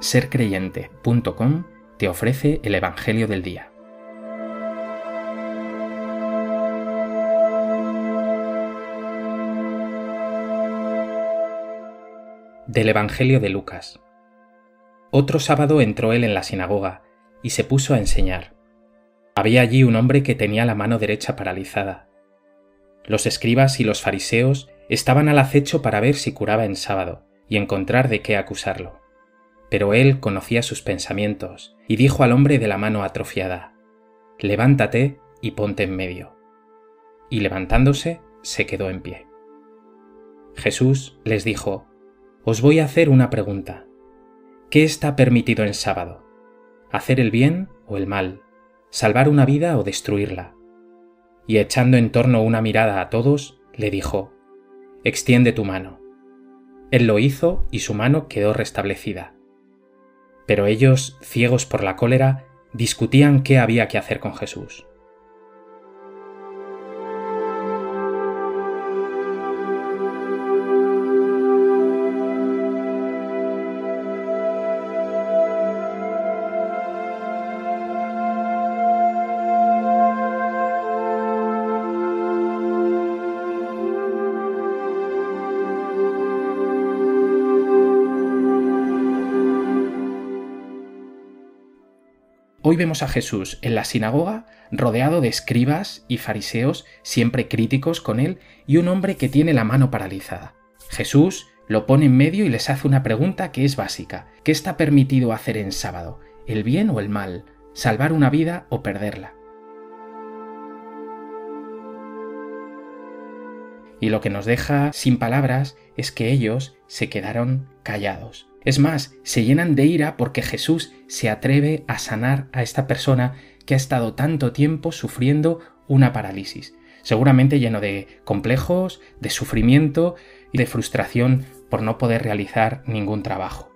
sercreyente.com te ofrece el Evangelio del Día. Del Evangelio de Lucas. Otro sábado entró él en la sinagoga y se puso a enseñar. Había allí un hombre que tenía la mano derecha paralizada. Los escribas y los fariseos estaban al acecho para ver si curaba en sábado y encontrar de qué acusarlo. Pero él conocía sus pensamientos y dijo al hombre de la mano atrofiada, Levántate y ponte en medio. Y levantándose, se quedó en pie. Jesús les dijo, Os voy a hacer una pregunta. ¿Qué está permitido en sábado? ¿Hacer el bien o el mal? ¿Salvar una vida o destruirla? Y echando en torno una mirada a todos, le dijo, Extiende tu mano. Él lo hizo y su mano quedó restablecida. Pero ellos, ciegos por la cólera, discutían qué había que hacer con Jesús. Hoy vemos a Jesús en la sinagoga rodeado de escribas y fariseos siempre críticos con él y un hombre que tiene la mano paralizada. Jesús lo pone en medio y les hace una pregunta que es básica. ¿Qué está permitido hacer en sábado? ¿El bien o el mal? ¿Salvar una vida o perderla? Y lo que nos deja sin palabras es que ellos se quedaron callados. Es más, se llenan de ira porque Jesús se atreve a sanar a esta persona que ha estado tanto tiempo sufriendo una parálisis, seguramente lleno de complejos, de sufrimiento y de frustración por no poder realizar ningún trabajo.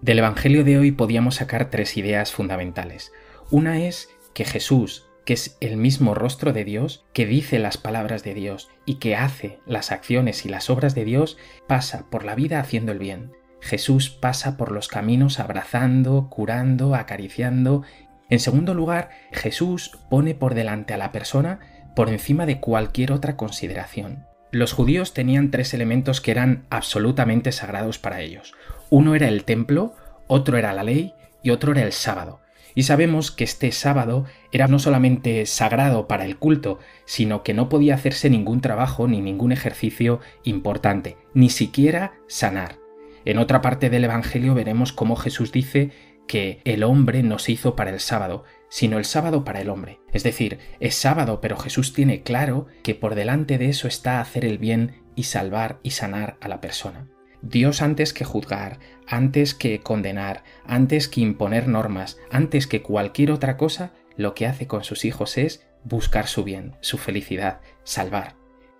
Del Evangelio de hoy podíamos sacar tres ideas fundamentales. Una es que Jesús que es el mismo rostro de Dios, que dice las palabras de Dios y que hace las acciones y las obras de Dios, pasa por la vida haciendo el bien. Jesús pasa por los caminos abrazando, curando, acariciando. En segundo lugar, Jesús pone por delante a la persona por encima de cualquier otra consideración. Los judíos tenían tres elementos que eran absolutamente sagrados para ellos. Uno era el templo, otro era la ley y otro era el sábado. Y sabemos que este sábado era no solamente sagrado para el culto, sino que no podía hacerse ningún trabajo ni ningún ejercicio importante, ni siquiera sanar. En otra parte del Evangelio veremos cómo Jesús dice que el hombre no se hizo para el sábado, sino el sábado para el hombre. Es decir, es sábado, pero Jesús tiene claro que por delante de eso está hacer el bien y salvar y sanar a la persona. Dios antes que juzgar, antes que condenar, antes que imponer normas, antes que cualquier otra cosa, lo que hace con sus hijos es buscar su bien, su felicidad, salvar.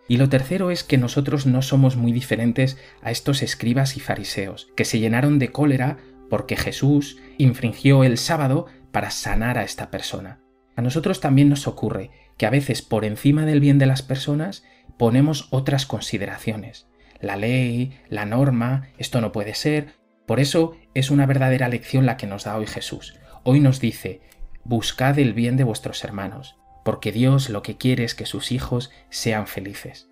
Y lo tercero es que nosotros no somos muy diferentes a estos escribas y fariseos, que se llenaron de cólera porque Jesús infringió el sábado para sanar a esta persona. A nosotros también nos ocurre que a veces por encima del bien de las personas ponemos otras consideraciones la ley, la norma, esto no puede ser. Por eso es una verdadera lección la que nos da hoy Jesús. Hoy nos dice, buscad el bien de vuestros hermanos, porque Dios lo que quiere es que sus hijos sean felices.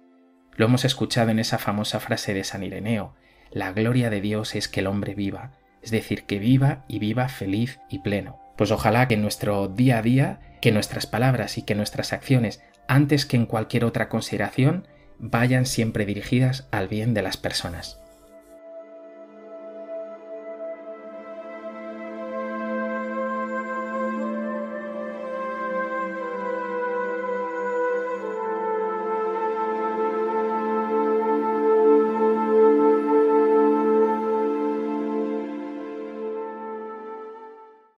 Lo hemos escuchado en esa famosa frase de San Ireneo, la gloria de Dios es que el hombre viva, es decir, que viva y viva feliz y pleno. Pues ojalá que en nuestro día a día, que nuestras palabras y que nuestras acciones, antes que en cualquier otra consideración, vayan siempre dirigidas al bien de las personas.